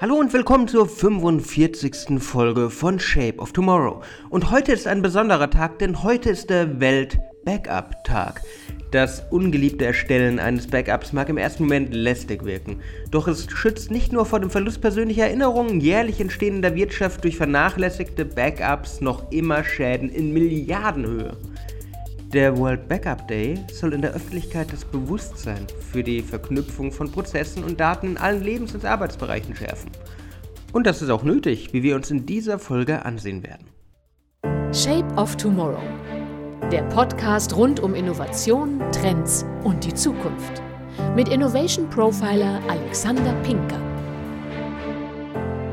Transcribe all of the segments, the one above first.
Hallo und willkommen zur 45. Folge von Shape of Tomorrow. Und heute ist ein besonderer Tag, denn heute ist der Welt-Backup-Tag. Das ungeliebte Erstellen eines Backups mag im ersten Moment lästig wirken, doch es schützt nicht nur vor dem Verlust persönlicher Erinnerungen, jährlich entstehen in der Wirtschaft durch vernachlässigte Backups noch immer Schäden in Milliardenhöhe. Der World Backup Day soll in der Öffentlichkeit das Bewusstsein für die Verknüpfung von Prozessen und Daten in allen Lebens- und Arbeitsbereichen schärfen. Und das ist auch nötig, wie wir uns in dieser Folge ansehen werden. Shape of Tomorrow. Der Podcast rund um Innovation, Trends und die Zukunft. Mit Innovation Profiler Alexander Pinker.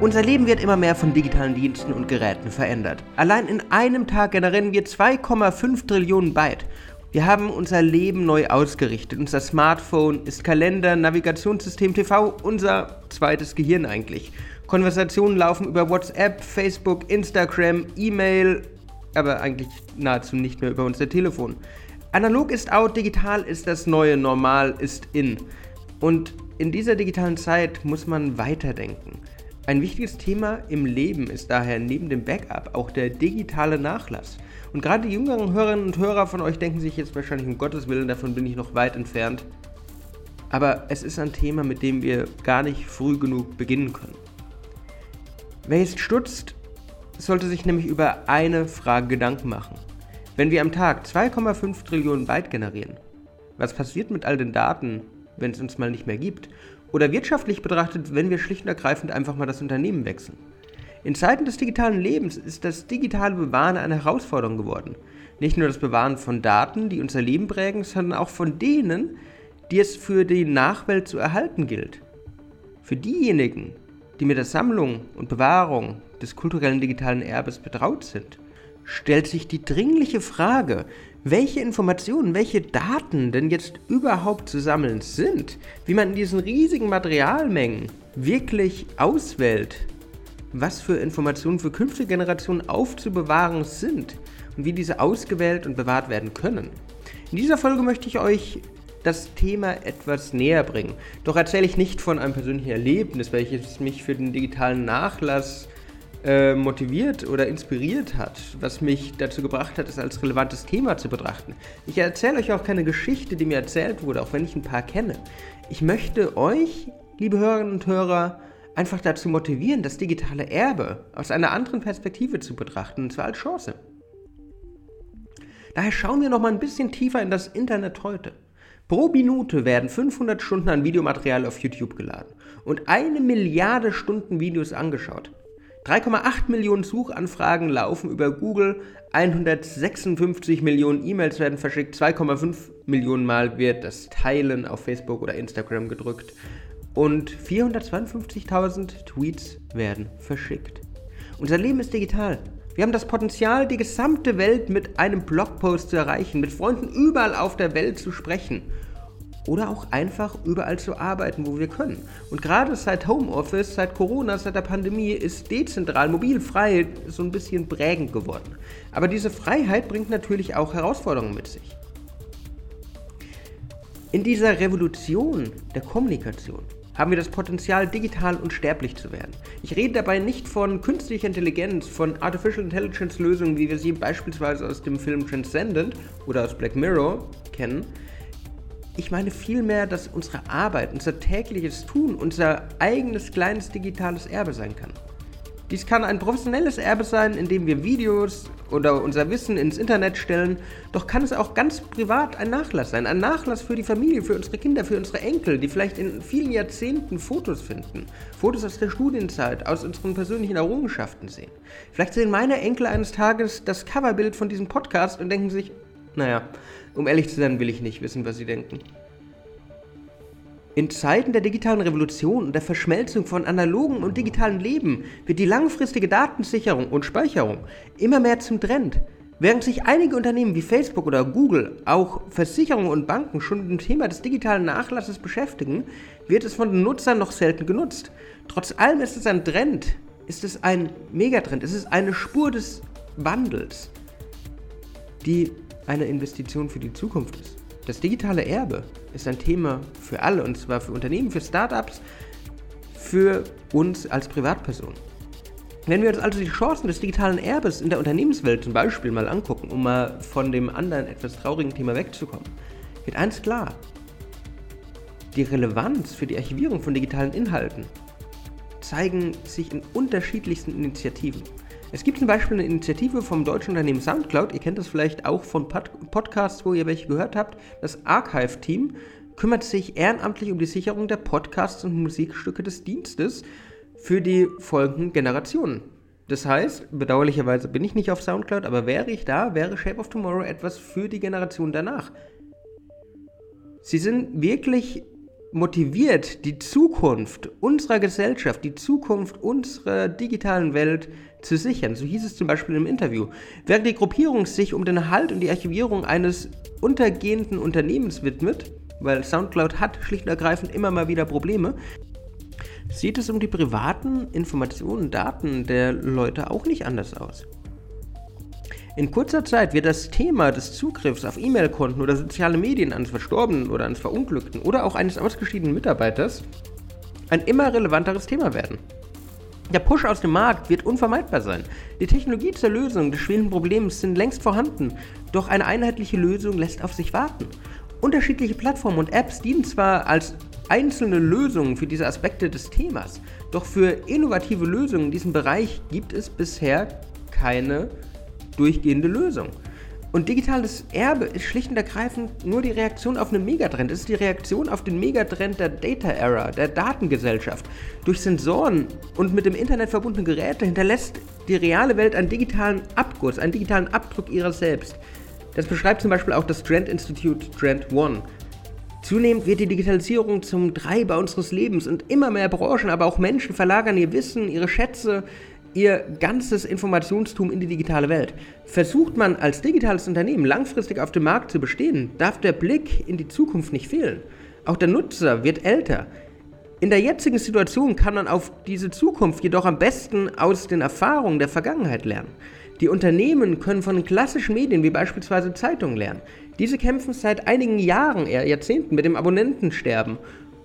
Unser Leben wird immer mehr von digitalen Diensten und Geräten verändert. Allein in einem Tag generieren wir 2,5 Trillionen Byte. Wir haben unser Leben neu ausgerichtet. Unser Smartphone ist Kalender, Navigationssystem, TV, unser zweites Gehirn eigentlich. Konversationen laufen über WhatsApp, Facebook, Instagram, E-Mail, aber eigentlich nahezu nicht mehr über unser Telefon. Analog ist out, digital ist das neue Normal, ist in. Und in dieser digitalen Zeit muss man weiterdenken. Ein wichtiges Thema im Leben ist daher neben dem Backup auch der digitale Nachlass. Und gerade die jüngeren Hörerinnen und Hörer von euch denken sich jetzt wahrscheinlich um Gottes Willen, davon bin ich noch weit entfernt. Aber es ist ein Thema, mit dem wir gar nicht früh genug beginnen können. Wer jetzt stutzt, sollte sich nämlich über eine Frage Gedanken machen. Wenn wir am Tag 2,5 Trillionen Byte generieren, was passiert mit all den Daten, wenn es uns mal nicht mehr gibt? Oder wirtschaftlich betrachtet, wenn wir schlicht und ergreifend einfach mal das Unternehmen wechseln. In Zeiten des digitalen Lebens ist das digitale Bewahren eine Herausforderung geworden. Nicht nur das Bewahren von Daten, die unser Leben prägen, sondern auch von denen, die es für die Nachwelt zu erhalten gilt. Für diejenigen, die mit der Sammlung und Bewahrung des kulturellen digitalen Erbes betraut sind, stellt sich die dringliche Frage, welche Informationen, welche Daten denn jetzt überhaupt zu sammeln sind, wie man in diesen riesigen Materialmengen wirklich auswählt, was für Informationen für künftige Generationen aufzubewahren sind und wie diese ausgewählt und bewahrt werden können. In dieser Folge möchte ich euch das Thema etwas näher bringen. Doch erzähle ich nicht von einem persönlichen Erlebnis, welches mich für den digitalen Nachlass äh, motiviert oder inspiriert hat, was mich dazu gebracht hat, es als relevantes Thema zu betrachten. Ich erzähle euch auch keine Geschichte, die mir erzählt wurde, auch wenn ich ein paar kenne. Ich möchte euch, liebe Hörerinnen und Hörer, einfach dazu motivieren, das digitale Erbe aus einer anderen Perspektive zu betrachten, und zwar als Chance. Daher schauen wir noch mal ein bisschen tiefer in das Internet heute. Pro Minute werden 500 Stunden an Videomaterial auf YouTube geladen und eine Milliarde Stunden Videos angeschaut. 3,8 Millionen Suchanfragen laufen über Google, 156 Millionen E-Mails werden verschickt, 2,5 Millionen Mal wird das Teilen auf Facebook oder Instagram gedrückt und 452.000 Tweets werden verschickt. Unser Leben ist digital. Wir haben das Potenzial, die gesamte Welt mit einem Blogpost zu erreichen, mit Freunden überall auf der Welt zu sprechen oder auch einfach überall zu arbeiten, wo wir können. Und gerade seit Homeoffice, seit Corona, seit der Pandemie ist dezentral, mobil, frei so ein bisschen prägend geworden. Aber diese Freiheit bringt natürlich auch Herausforderungen mit sich. In dieser Revolution der Kommunikation haben wir das Potenzial, digital unsterblich zu werden. Ich rede dabei nicht von künstlicher Intelligenz, von Artificial Intelligence Lösungen, wie wir sie beispielsweise aus dem Film Transcendent oder aus Black Mirror kennen, ich meine vielmehr, dass unsere Arbeit, unser tägliches Tun, unser eigenes kleines digitales Erbe sein kann. Dies kann ein professionelles Erbe sein, indem wir Videos oder unser Wissen ins Internet stellen, doch kann es auch ganz privat ein Nachlass sein. Ein Nachlass für die Familie, für unsere Kinder, für unsere Enkel, die vielleicht in vielen Jahrzehnten Fotos finden. Fotos aus der Studienzeit, aus unseren persönlichen Errungenschaften sehen. Vielleicht sehen meine Enkel eines Tages das Coverbild von diesem Podcast und denken sich, naja, um ehrlich zu sein, will ich nicht wissen, was sie denken. In Zeiten der digitalen Revolution und der Verschmelzung von analogen und digitalen Leben wird die langfristige Datensicherung und Speicherung immer mehr zum Trend. Während sich einige Unternehmen wie Facebook oder Google, auch Versicherungen und Banken schon mit dem Thema des digitalen Nachlasses beschäftigen, wird es von den Nutzern noch selten genutzt. Trotz allem ist es ein Trend, ist es ein Megatrend, es ist eine Spur des Wandels, die eine Investition für die Zukunft ist. Das digitale Erbe ist ein Thema für alle, und zwar für Unternehmen, für Startups, für uns als Privatperson. Wenn wir uns also die Chancen des digitalen Erbes in der Unternehmenswelt zum Beispiel mal angucken, um mal von dem anderen etwas traurigen Thema wegzukommen, wird eins klar. Die Relevanz für die Archivierung von digitalen Inhalten zeigen sich in unterschiedlichsten Initiativen. Es gibt zum Beispiel eine Initiative vom deutschen Unternehmen Soundcloud, ihr kennt das vielleicht auch von Pod Podcasts, wo ihr welche gehört habt. Das Archive-Team kümmert sich ehrenamtlich um die Sicherung der Podcasts und Musikstücke des Dienstes für die folgenden Generationen. Das heißt, bedauerlicherweise bin ich nicht auf Soundcloud, aber wäre ich da, wäre Shape of Tomorrow etwas für die Generation danach. Sie sind wirklich motiviert, die Zukunft unserer Gesellschaft, die Zukunft unserer digitalen Welt zu sichern. So hieß es zum Beispiel im Interview. Während die Gruppierung sich um den Erhalt und die Archivierung eines untergehenden Unternehmens widmet, weil SoundCloud hat schlicht und ergreifend immer mal wieder Probleme, sieht es um die privaten Informationen und Daten der Leute auch nicht anders aus. In kurzer Zeit wird das Thema des Zugriffs auf E-Mail-Konten oder soziale Medien eines Verstorbenen oder eines Verunglückten oder auch eines ausgeschiedenen Mitarbeiters ein immer relevanteres Thema werden. Der Push aus dem Markt wird unvermeidbar sein. Die Technologie zur Lösung des schwelenden Problems sind längst vorhanden, doch eine einheitliche Lösung lässt auf sich warten. Unterschiedliche Plattformen und Apps dienen zwar als einzelne Lösungen für diese Aspekte des Themas, doch für innovative Lösungen in diesem Bereich gibt es bisher keine durchgehende Lösung. Und digitales Erbe ist schlicht und ergreifend nur die Reaktion auf einen Megatrend. Es ist die Reaktion auf den Megatrend der Data Era, der Datengesellschaft. Durch Sensoren und mit dem Internet verbundene Geräte hinterlässt die reale Welt einen digitalen Abguss, einen digitalen Abdruck ihrer selbst. Das beschreibt zum Beispiel auch das Trend Institute Trend One. Zunehmend wird die Digitalisierung zum Treiber unseres Lebens und immer mehr Branchen, aber auch Menschen verlagern ihr Wissen, ihre Schätze, ihr ganzes Informationstum in die digitale Welt. Versucht man als digitales Unternehmen langfristig auf dem Markt zu bestehen, darf der Blick in die Zukunft nicht fehlen. Auch der Nutzer wird älter. In der jetzigen Situation kann man auf diese Zukunft jedoch am besten aus den Erfahrungen der Vergangenheit lernen. Die Unternehmen können von klassischen Medien wie beispielsweise Zeitungen lernen. Diese kämpfen seit einigen Jahren, eher Jahrzehnten mit dem Abonnentensterben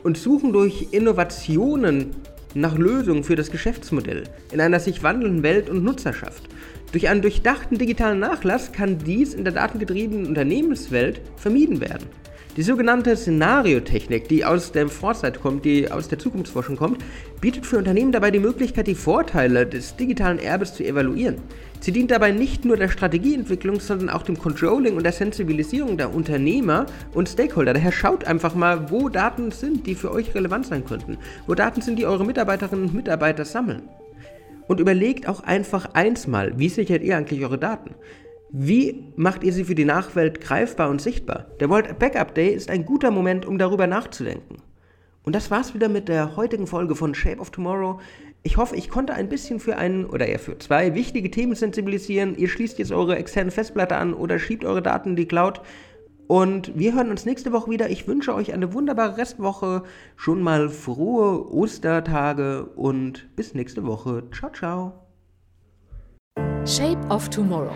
und suchen durch Innovationen nach Lösungen für das Geschäftsmodell in einer sich wandelnden Welt und Nutzerschaft. Durch einen durchdachten digitalen Nachlass kann dies in der datengetriebenen Unternehmenswelt vermieden werden. Die sogenannte Szenariotechnik, die aus der Vorzeit kommt, die aus der Zukunftsforschung kommt, bietet für Unternehmen dabei die Möglichkeit, die Vorteile des digitalen Erbes zu evaluieren. Sie dient dabei nicht nur der Strategieentwicklung, sondern auch dem Controlling und der Sensibilisierung der Unternehmer und Stakeholder. Daher schaut einfach mal, wo Daten sind, die für euch relevant sein könnten. Wo Daten sind, die eure Mitarbeiterinnen und Mitarbeiter sammeln. Und überlegt auch einfach eins mal, wie sichert ihr eigentlich eure Daten? Wie macht ihr sie für die Nachwelt greifbar und sichtbar? Der World Backup Day ist ein guter Moment, um darüber nachzudenken. Und das war's wieder mit der heutigen Folge von Shape of Tomorrow. Ich hoffe, ich konnte ein bisschen für einen oder eher für zwei wichtige Themen sensibilisieren. Ihr schließt jetzt eure externe Festplatte an oder schiebt eure Daten in die Cloud. Und wir hören uns nächste Woche wieder. Ich wünsche euch eine wunderbare Restwoche, schon mal frohe Ostertage und bis nächste Woche. Ciao, ciao. Shape of Tomorrow